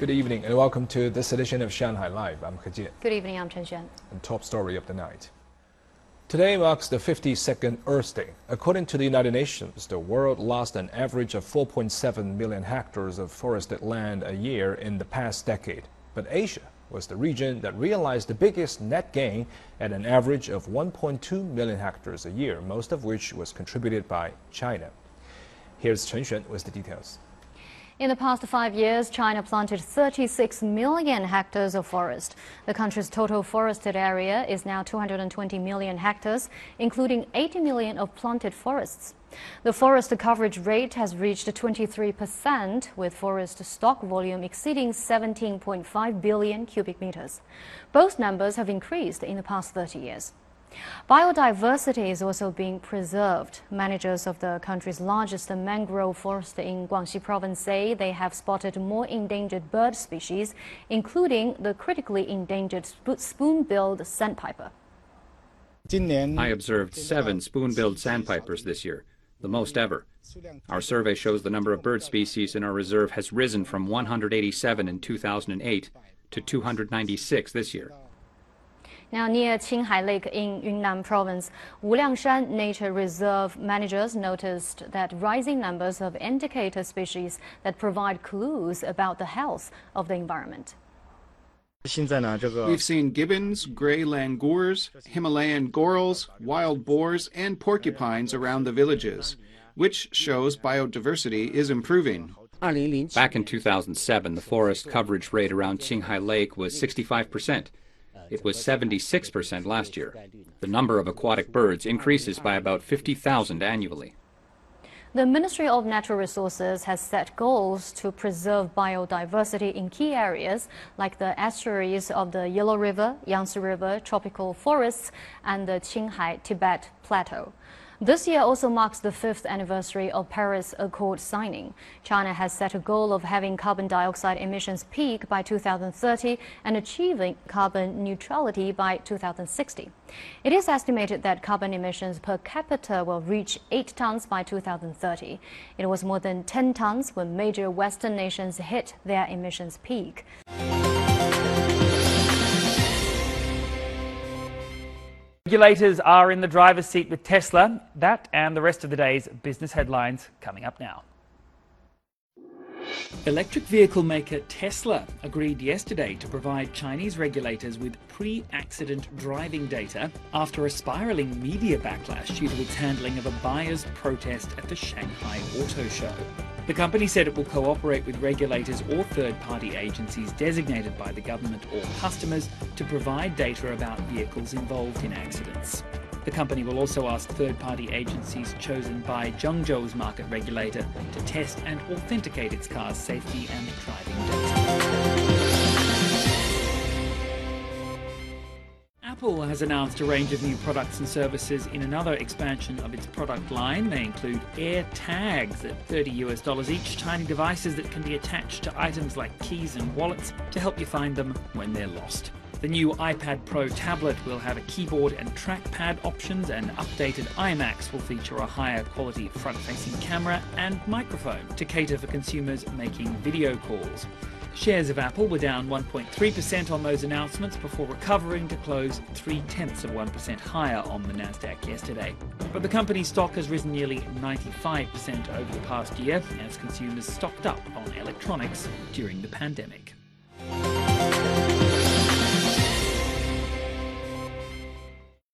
Good evening and welcome to this edition of Shanghai Live. I'm He Jian. Good evening, I'm Chen Xuan. And top story of the night. Today marks the 52nd Earth Day. According to the United Nations, the world lost an average of 4.7 million hectares of forested land a year in the past decade. But Asia was the region that realized the biggest net gain at an average of 1.2 million hectares a year, most of which was contributed by China. Here's Chen Xuan with the details. In the past five years, China planted 36 million hectares of forest. The country's total forested area is now 220 million hectares, including 80 million of planted forests. The forest coverage rate has reached 23%, with forest stock volume exceeding 17.5 billion cubic meters. Both numbers have increased in the past 30 years. Biodiversity is also being preserved. Managers of the country's largest mangrove forest in Guangxi province say they have spotted more endangered bird species, including the critically endangered spoon-billed sandpiper. I observed seven spoon-billed sandpipers this year, the most ever. Our survey shows the number of bird species in our reserve has risen from 187 in 2008 to 296 this year. Now, near Qinghai Lake in Yunnan province, Wuliangshan Nature Reserve managers noticed that rising numbers of indicator species that provide clues about the health of the environment. We've seen gibbons, gray langurs, Himalayan gorals, wild boars, and porcupines around the villages, which shows biodiversity is improving. Back in 2007, the forest coverage rate around Qinghai Lake was 65 percent. It was 76% last year. The number of aquatic birds increases by about 50,000 annually. The Ministry of Natural Resources has set goals to preserve biodiversity in key areas like the estuaries of the Yellow River, Yangtze River, tropical forests, and the Qinghai Tibet Plateau. This year also marks the fifth anniversary of Paris Accord signing. China has set a goal of having carbon dioxide emissions peak by 2030 and achieving carbon neutrality by 2060. It is estimated that carbon emissions per capita will reach 8 tons by 2030. It was more than 10 tons when major Western nations hit their emissions peak. Regulators are in the driver's seat with Tesla. That and the rest of the day's business headlines coming up now. Electric vehicle maker Tesla agreed yesterday to provide Chinese regulators with pre accident driving data after a spiraling media backlash due to its handling of a buyer's protest at the Shanghai Auto Show. The company said it will cooperate with regulators or third party agencies designated by the government or customers to provide data about vehicles involved in accidents. The company will also ask third party agencies chosen by Zhengzhou's market regulator to test and authenticate its car's safety and driving data. Apple has announced a range of new products and services in another expansion of its product line. They include Air Tags at 30 US dollars each, tiny devices that can be attached to items like keys and wallets to help you find them when they're lost. The new iPad Pro tablet will have a keyboard and trackpad options, and updated iMacs will feature a higher quality front facing camera and microphone to cater for consumers making video calls. Shares of Apple were down 1.3% on those announcements before recovering to close three tenths of 1% higher on the Nasdaq yesterday. But the company's stock has risen nearly 95% over the past year as consumers stocked up on electronics during the pandemic.